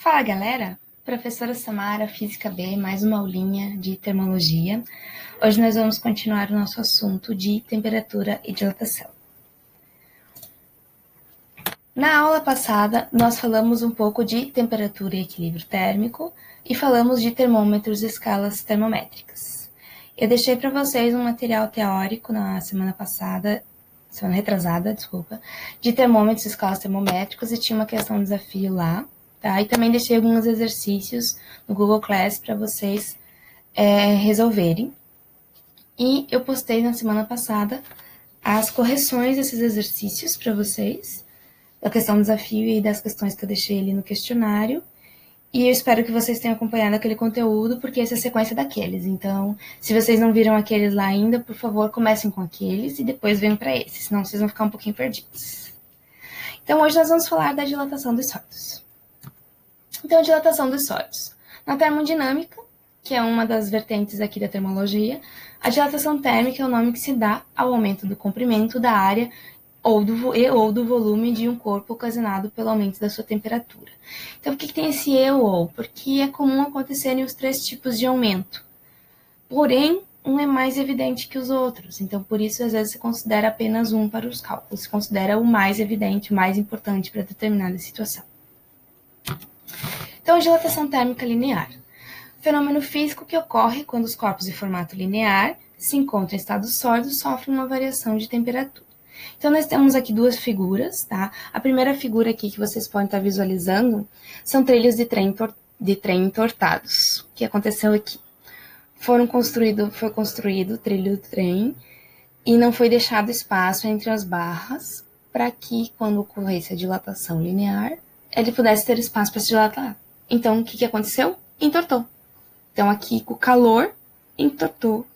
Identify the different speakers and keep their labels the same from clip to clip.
Speaker 1: Fala galera, professora Samara, Física B, mais uma aulinha de termologia. Hoje nós vamos continuar o nosso assunto de temperatura e dilatação. Na aula passada, nós falamos um pouco de temperatura e equilíbrio térmico e falamos de termômetros e escalas termométricas. Eu deixei para vocês um material teórico na semana passada, semana retrasada, desculpa, de termômetros e escalas termométricas e tinha uma questão desafio lá tá? E também deixei alguns exercícios no Google Class para vocês é, resolverem. E eu postei na semana passada as correções desses exercícios para vocês, da questão do desafio e das questões que eu deixei ali no questionário. E eu espero que vocês tenham acompanhado aquele conteúdo, porque essa é a sequência daqueles. Então, se vocês não viram aqueles lá ainda, por favor, comecem com aqueles e depois venham para esses, senão vocês vão ficar um pouquinho perdidos. Então, hoje nós vamos falar da dilatação dos sólidos. Então, a dilatação dos sólidos. Na termodinâmica, que é uma das vertentes aqui da termologia, a dilatação térmica é o nome que se dá ao aumento do comprimento da área ou do, e ou do volume de um corpo ocasionado pelo aumento da sua temperatura. Então, por que, que tem esse e ou ou? Porque é comum acontecerem os três tipos de aumento. Porém, um é mais evidente que os outros. Então, por isso, às vezes, se considera apenas um para os cálculos. Se considera o mais evidente, o mais importante para determinada situação. Então, dilatação térmica linear. Fenômeno físico que ocorre quando os corpos de formato linear se encontram em estado sólido sofrem uma variação de temperatura. Então, nós temos aqui duas figuras, tá? A primeira figura aqui que vocês podem estar visualizando são trilhos de trem, de trem entortados. O que aconteceu aqui? Foram construído, foi construído o trilho do trem e não foi deixado espaço entre as barras para que, quando ocorresse a dilatação linear, ele pudesse ter espaço para se dilatar. Então, o que, que aconteceu? Entortou. Então, aqui, com o calor, entortou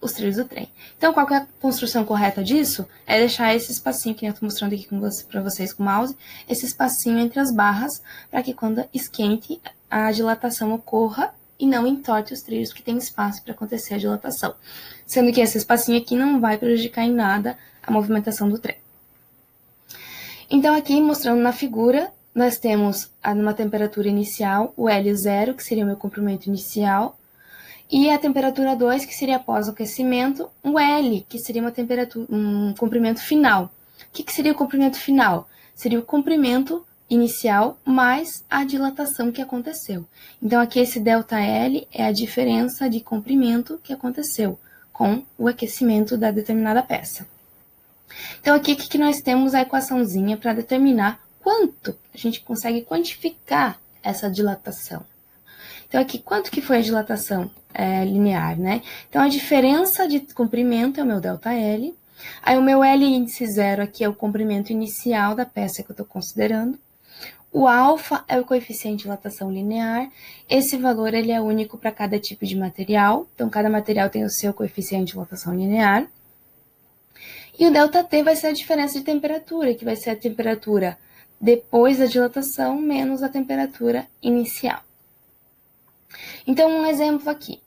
Speaker 1: os trilhos do trem. Então, qual é a construção correta disso? É deixar esse espacinho que eu estou mostrando aqui para vocês com o mouse, esse espacinho entre as barras, para que quando esquente, a dilatação ocorra e não entorte os trilhos, que tem espaço para acontecer a dilatação. Sendo que esse espacinho aqui não vai prejudicar em nada a movimentação do trem. Então, aqui mostrando na figura, nós temos numa temperatura inicial o L0, que seria o meu comprimento inicial, e a temperatura 2, que seria após o aquecimento, o L, que seria uma temperatura, um comprimento final. O que, que seria o comprimento final? Seria o comprimento inicial mais a dilatação que aconteceu. Então, aqui esse ΔL é a diferença de comprimento que aconteceu com o aquecimento da determinada peça. Então, aqui que nós temos a equaçãozinha para determinar quanto a gente consegue quantificar essa dilatação. Então, aqui, quanto que foi a dilatação é, linear, né? Então, a diferença de comprimento é o meu ΔL. Aí, o meu L índice zero aqui é o comprimento inicial da peça que eu estou considerando. O alfa é o coeficiente de dilatação linear. Esse valor ele é único para cada tipo de material. Então, cada material tem o seu coeficiente de dilatação linear. E o ΔT vai ser a diferença de temperatura, que vai ser a temperatura depois da dilatação menos a temperatura inicial. Então, um exemplo aqui.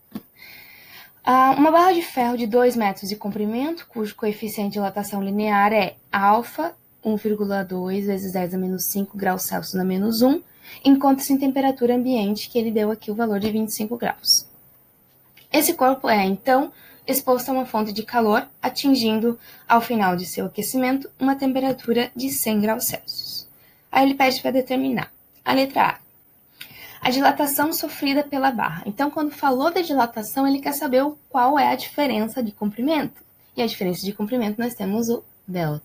Speaker 1: Uma barra de ferro de 2 metros de comprimento, cujo coeficiente de dilatação linear é alfa 1,2 vezes 10 a menos 5 graus Celsius a menos 1, encontra-se em temperatura ambiente, que ele deu aqui o valor de 25 graus. Esse corpo é, então, exposto a uma fonte de calor, atingindo, ao final de seu aquecimento, uma temperatura de 100 graus Celsius. Aí ele pede para determinar. A letra A. A dilatação sofrida pela barra. Então, quando falou da dilatação, ele quer saber qual é a diferença de comprimento. E a diferença de comprimento nós temos o ΔL.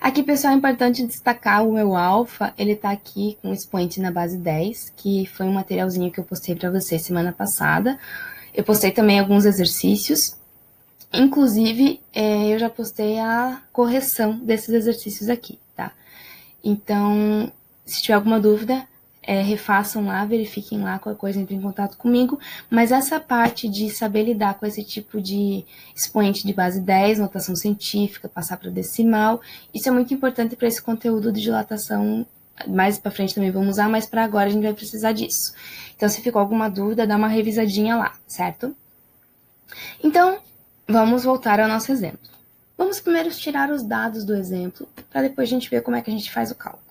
Speaker 1: Aqui, pessoal, é importante destacar o meu alfa, ele está aqui com expoente na base 10, que foi um materialzinho que eu postei para vocês semana passada. Eu postei também alguns exercícios, inclusive é, eu já postei a correção desses exercícios aqui? Então, se tiver alguma dúvida, é, refaçam lá, verifiquem lá qualquer coisa, entrem em contato comigo. Mas essa parte de saber lidar com esse tipo de expoente de base 10, notação científica, passar para decimal, isso é muito importante para esse conteúdo de dilatação. Mais para frente também vamos usar, mas para agora a gente vai precisar disso. Então, se ficou alguma dúvida, dá uma revisadinha lá, certo? Então, vamos voltar ao nosso exemplo. Vamos primeiro tirar os dados do exemplo, para depois a gente ver como é que a gente faz o cálculo.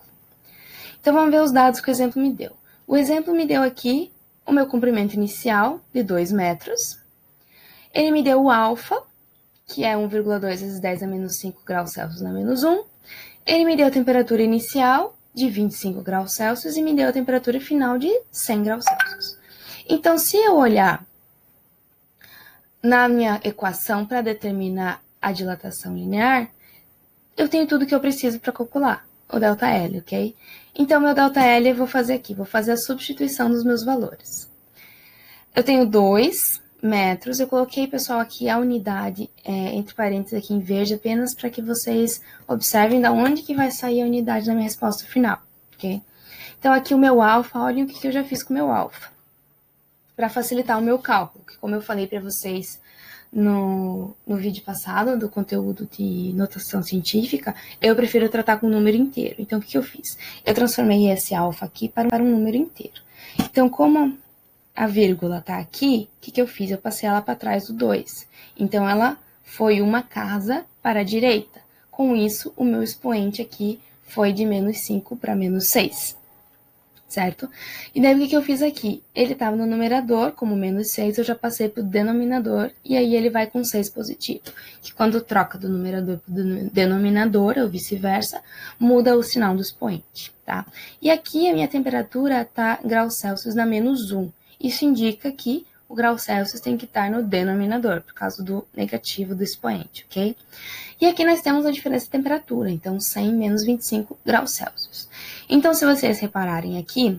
Speaker 1: Então vamos ver os dados que o exemplo me deu. O exemplo me deu aqui o meu comprimento inicial de 2 metros. Ele me deu o alfa, que é 1,2 vezes 10 a menos 5 graus Celsius na menos 1. Ele me deu a temperatura inicial de 25 graus Celsius e me deu a temperatura final de 100 graus Celsius. Então, se eu olhar na minha equação para determinar a dilatação linear, eu tenho tudo que eu preciso para calcular o ΔL, ok? Então, meu ΔL eu vou fazer aqui, vou fazer a substituição dos meus valores. Eu tenho 2 metros, eu coloquei, pessoal, aqui a unidade, é, entre parênteses aqui em verde, apenas para que vocês observem da onde que vai sair a unidade da minha resposta final, ok? Então, aqui o meu alfa, olhem o que, que eu já fiz com o meu alfa. Para facilitar o meu cálculo, que como eu falei para vocês no, no vídeo passado, do conteúdo de notação científica, eu prefiro tratar com o número inteiro. Então, o que, eu fiz? Eu transformei esse alfa aqui para, para um número inteiro. Então, como a vírgula tá aqui, o que, que eu fiz? Eu passei ela para trás do 2. Então, ela foi uma casa para a direita. Com isso, o meu expoente aqui foi de menos 5 para menos 6 certo? E daí o que, que eu fiz aqui? Ele estava no numerador, como menos 6, eu já passei para o denominador, e aí ele vai com 6 positivo. Que quando troca do numerador para o denominador, ou vice-versa, muda o sinal do expoente, tá? E aqui a minha temperatura está graus Celsius na menos 1. Isso indica que o grau Celsius tem que estar no denominador, por causa do negativo do expoente, ok? E aqui nós temos a diferença de temperatura, então 100 menos 25 graus Celsius. Então, se vocês repararem aqui,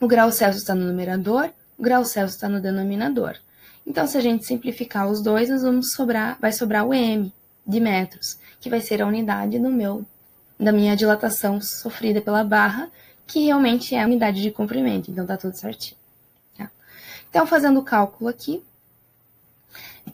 Speaker 1: o grau Celsius está no numerador, o grau Celsius está no denominador. Então, se a gente simplificar os dois, nós vamos sobrar, vai sobrar o m de metros, que vai ser a unidade do meu, da minha dilatação sofrida pela barra, que realmente é a unidade de comprimento, então tá tudo certinho. Então, fazendo o cálculo aqui,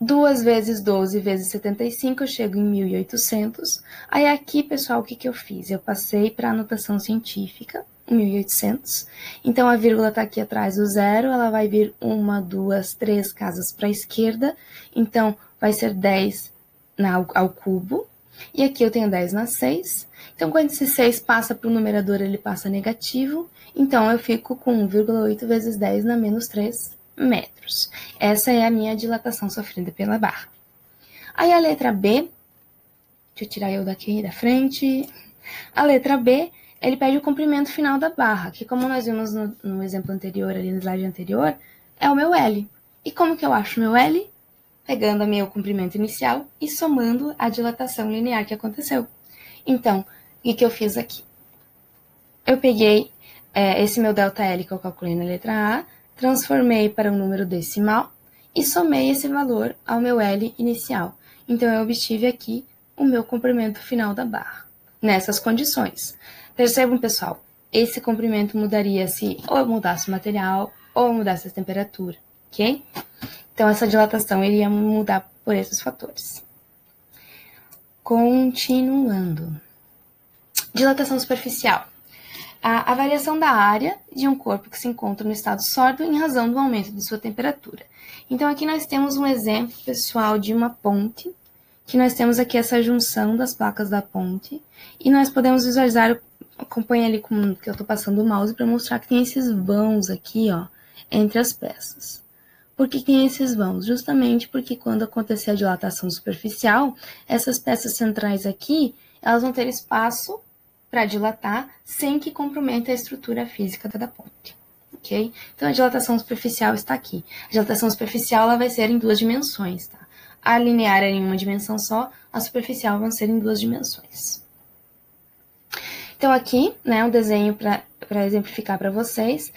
Speaker 1: 2 vezes 12 vezes 75, eu chego em 1.800. Aí aqui, pessoal, o que, que eu fiz? Eu passei para a anotação científica, 1.800. Então, a vírgula está aqui atrás do zero, ela vai vir uma, duas, três casas para a esquerda. Então, vai ser 10 na, ao cubo. E aqui eu tenho 10 na 6. Então, quando esse 6 passa para o numerador, ele passa negativo. Então, eu fico com 1,8 vezes 10 na menos 3 metros. Essa é a minha dilatação sofrida pela barra. Aí a letra B, deixa eu tirar eu daqui da frente. A letra B, ele pede o comprimento final da barra, que como nós vimos no, no exemplo anterior, ali no slide anterior, é o meu L. E como que eu acho meu L? Pegando o meu comprimento inicial e somando a dilatação linear que aconteceu. Então, o que, eu fiz aqui? Eu peguei é, esse meu ΔL que eu calculei na letra A, transformei para um número decimal e somei esse valor ao meu L inicial. Então, eu obtive aqui o meu comprimento final da barra, nessas condições. Percebam, pessoal, esse comprimento mudaria se ou eu mudasse o material ou eu mudasse a temperatura, ok? Então, essa dilatação iria mudar por esses fatores. Continuando. Dilatação superficial a, a variação da área de um corpo que se encontra no estado sólido em razão do aumento de sua temperatura. Então, aqui nós temos um exemplo, pessoal, de uma ponte, que nós temos aqui essa junção das placas da ponte, e nós podemos visualizar, acompanha ali com que eu estou passando o mouse para mostrar que tem esses vãos aqui, ó, entre as peças. Por que tem esses vãos? Justamente porque quando acontecer a dilatação superficial, essas peças centrais aqui, elas vão ter espaço para dilatar sem que comprometa a estrutura física da ponte. Ok? Então a dilatação superficial está aqui. A dilatação superficial ela vai ser em duas dimensões. Tá? A linear é em uma dimensão só, a superficial vão ser em duas dimensões. Então aqui, né, um desenho para exemplificar para vocês.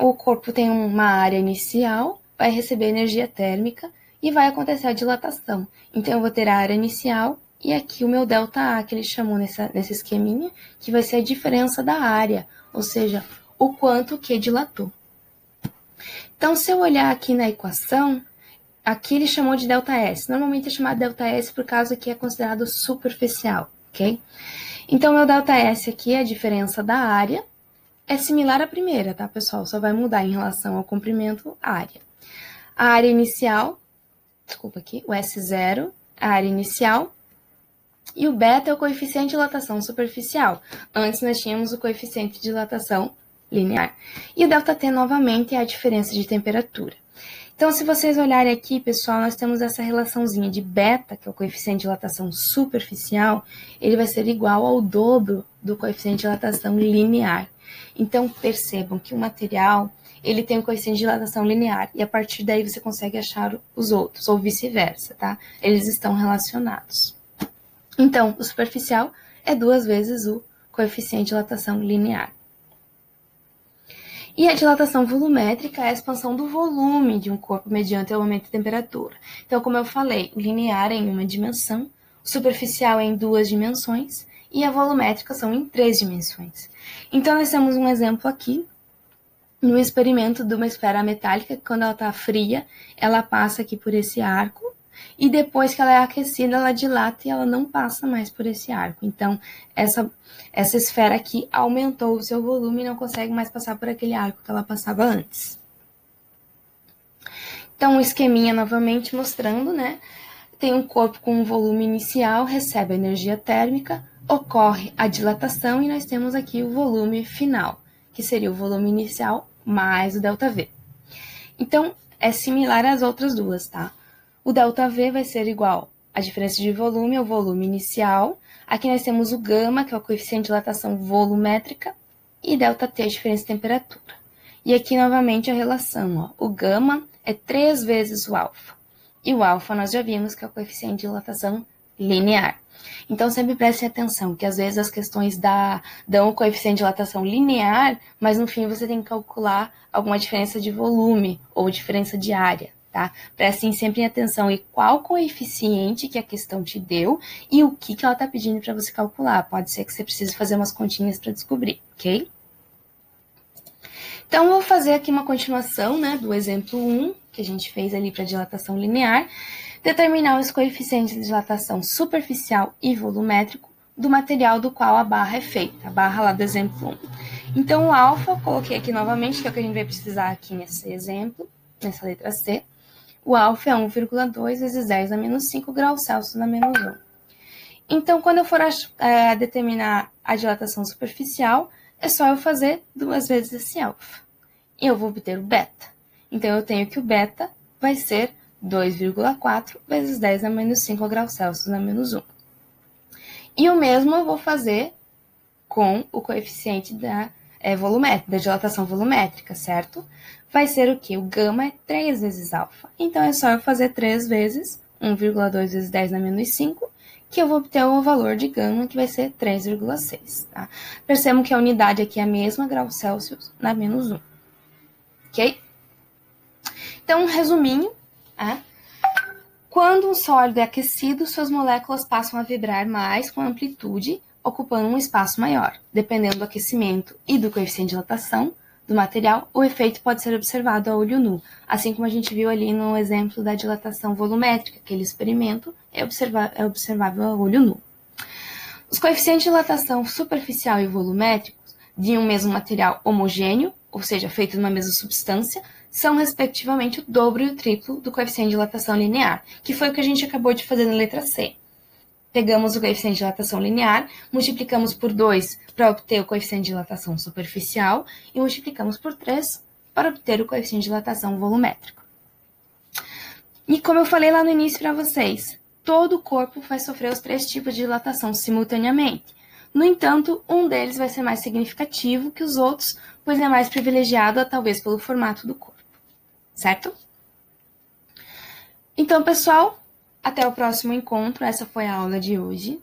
Speaker 1: O corpo tem uma área inicial, vai receber energia térmica e vai acontecer a dilatação. Então eu vou ter a área inicial e aqui o meu delta A, que ele chamou nessa, nesse esqueminha, que vai ser a diferença da área, ou seja, o quanto que dilatou. Então, se eu olhar aqui na equação, aqui ele chamou de delta S. Normalmente é chamado delta S por causa que é considerado superficial, ok? Então, meu delta S aqui é a diferença da área. É similar à primeira, tá, pessoal? Só vai mudar em relação ao comprimento área. A área inicial, desculpa aqui, o S0, a área inicial e o beta é o coeficiente de dilatação superficial. Antes nós tínhamos o coeficiente de dilatação linear. E o ΔT novamente é a diferença de temperatura. Então, se vocês olharem aqui, pessoal, nós temos essa relaçãozinha de beta, que é o coeficiente de dilatação superficial, ele vai ser igual ao dobro do coeficiente de dilatação linear. Então, percebam que o material, ele tem um coeficiente de dilatação linear, e a partir daí você consegue achar os outros, ou vice-versa, tá? Eles estão relacionados. Então, o superficial é duas vezes o coeficiente de dilatação linear. E a dilatação volumétrica é a expansão do volume de um corpo mediante o aumento de temperatura. Então, como eu falei, linear é em uma dimensão, o superficial é em duas dimensões e a volumétrica são em três dimensões. Então, nós temos um exemplo aqui no experimento de uma esfera metálica, que quando ela está fria, ela passa aqui por esse arco e depois que ela é aquecida, ela dilata e ela não passa mais por esse arco. Então, essa, essa esfera aqui aumentou o seu volume e não consegue mais passar por aquele arco que ela passava antes. Então, um esqueminha novamente mostrando, né? Tem um corpo com um volume inicial, recebe energia térmica, ocorre a dilatação e nós temos aqui o volume final, que seria o volume inicial mais o ΔV. Então, é similar às outras duas, tá? O ΔV vai ser igual à diferença de volume ao volume inicial. Aqui nós temos o gama, que é o coeficiente de dilatação volumétrica, e ΔT, a diferença de temperatura. E aqui novamente a relação, ó. o gama é três vezes o alfa. E o alfa nós já vimos que é o coeficiente de dilatação linear. Então sempre prestem atenção, que às vezes as questões dá, dão o coeficiente de dilatação linear, mas no fim você tem que calcular alguma diferença de volume ou diferença de área tá? Prestem sempre atenção em qual coeficiente que a questão te deu e o que, que ela está pedindo para você calcular. Pode ser que você precise fazer umas continhas para descobrir, ok? Então, vou fazer aqui uma continuação né, do exemplo 1, que a gente fez ali para dilatação linear, determinar os coeficientes de dilatação superficial e volumétrico do material do qual a barra é feita, a barra lá do exemplo 1. Então, o alfa, coloquei aqui novamente, que é o que a gente vai precisar aqui nesse exemplo, nessa letra C. O alfa é 1,2 vezes 10 a menos 5 graus Celsius na menos 1. Então, quando eu for é, determinar a dilatação superficial, é só eu fazer duas vezes esse alfa. E eu vou obter o beta. Então, eu tenho que o beta vai ser 2,4 vezes 10 a menos 5 graus Celsius na menos 1. E o mesmo eu vou fazer com o coeficiente da, é, volumétrica, da dilatação volumétrica, certo? Vai ser o que? O gama é 3 vezes alfa. Então, é só eu fazer 3 vezes 1,2 vezes 10 na menos 5, que eu vou obter o valor de gama, que vai ser 3,6. Tá? Percebam que a unidade aqui é a mesma, graus Celsius, na menos 1. Ok? Então, um resuminho. Tá? Quando um sólido é aquecido, suas moléculas passam a vibrar mais com amplitude, ocupando um espaço maior. Dependendo do aquecimento e do coeficiente de dilatação, do material, o efeito pode ser observado a olho nu, assim como a gente viu ali no exemplo da dilatação volumétrica, aquele experimento é, observa é observável a olho nu. Os coeficientes de dilatação superficial e volumétricos de um mesmo material homogêneo, ou seja, feito numa mesma substância, são respectivamente o dobro e o triplo do coeficiente de dilatação linear, que foi o que a gente acabou de fazer na letra C. Pegamos o coeficiente de dilatação linear, multiplicamos por 2 para obter o coeficiente de dilatação superficial e multiplicamos por 3 para obter o coeficiente de dilatação volumétrico. E como eu falei lá no início para vocês, todo o corpo vai sofrer os três tipos de dilatação simultaneamente. No entanto, um deles vai ser mais significativo que os outros, pois é mais privilegiado, talvez pelo formato do corpo. Certo? Então, pessoal, até o próximo encontro, essa foi a aula de hoje.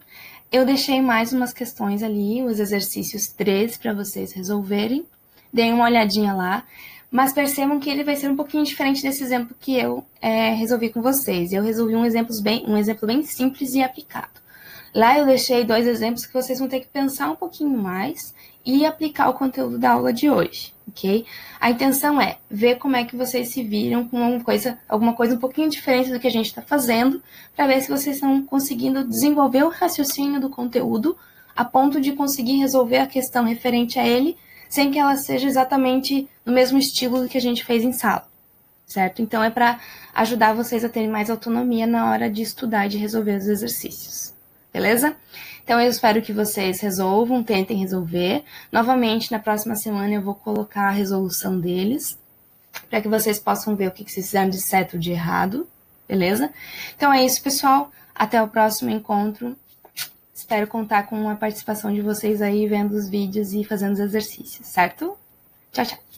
Speaker 1: Eu deixei mais umas questões ali, os exercícios 3 para vocês resolverem. Deem uma olhadinha lá, mas percebam que ele vai ser um pouquinho diferente desse exemplo que eu é, resolvi com vocês. Eu resolvi um exemplo, bem, um exemplo bem simples e aplicado. Lá eu deixei dois exemplos que vocês vão ter que pensar um pouquinho mais e aplicar o conteúdo da aula de hoje, ok? A intenção é ver como é que vocês se viram com alguma coisa, alguma coisa um pouquinho diferente do que a gente está fazendo, para ver se vocês estão conseguindo desenvolver o raciocínio do conteúdo a ponto de conseguir resolver a questão referente a ele, sem que ela seja exatamente no mesmo estilo do que a gente fez em sala, certo? Então é para ajudar vocês a terem mais autonomia na hora de estudar e de resolver os exercícios. Beleza? Então eu espero que vocês resolvam, tentem resolver. Novamente, na próxima semana eu vou colocar a resolução deles, para que vocês possam ver o que vocês fizeram de certo ou de errado, beleza? Então é isso, pessoal. Até o próximo encontro. Espero contar com a participação de vocês aí vendo os vídeos e fazendo os exercícios, certo? Tchau, tchau.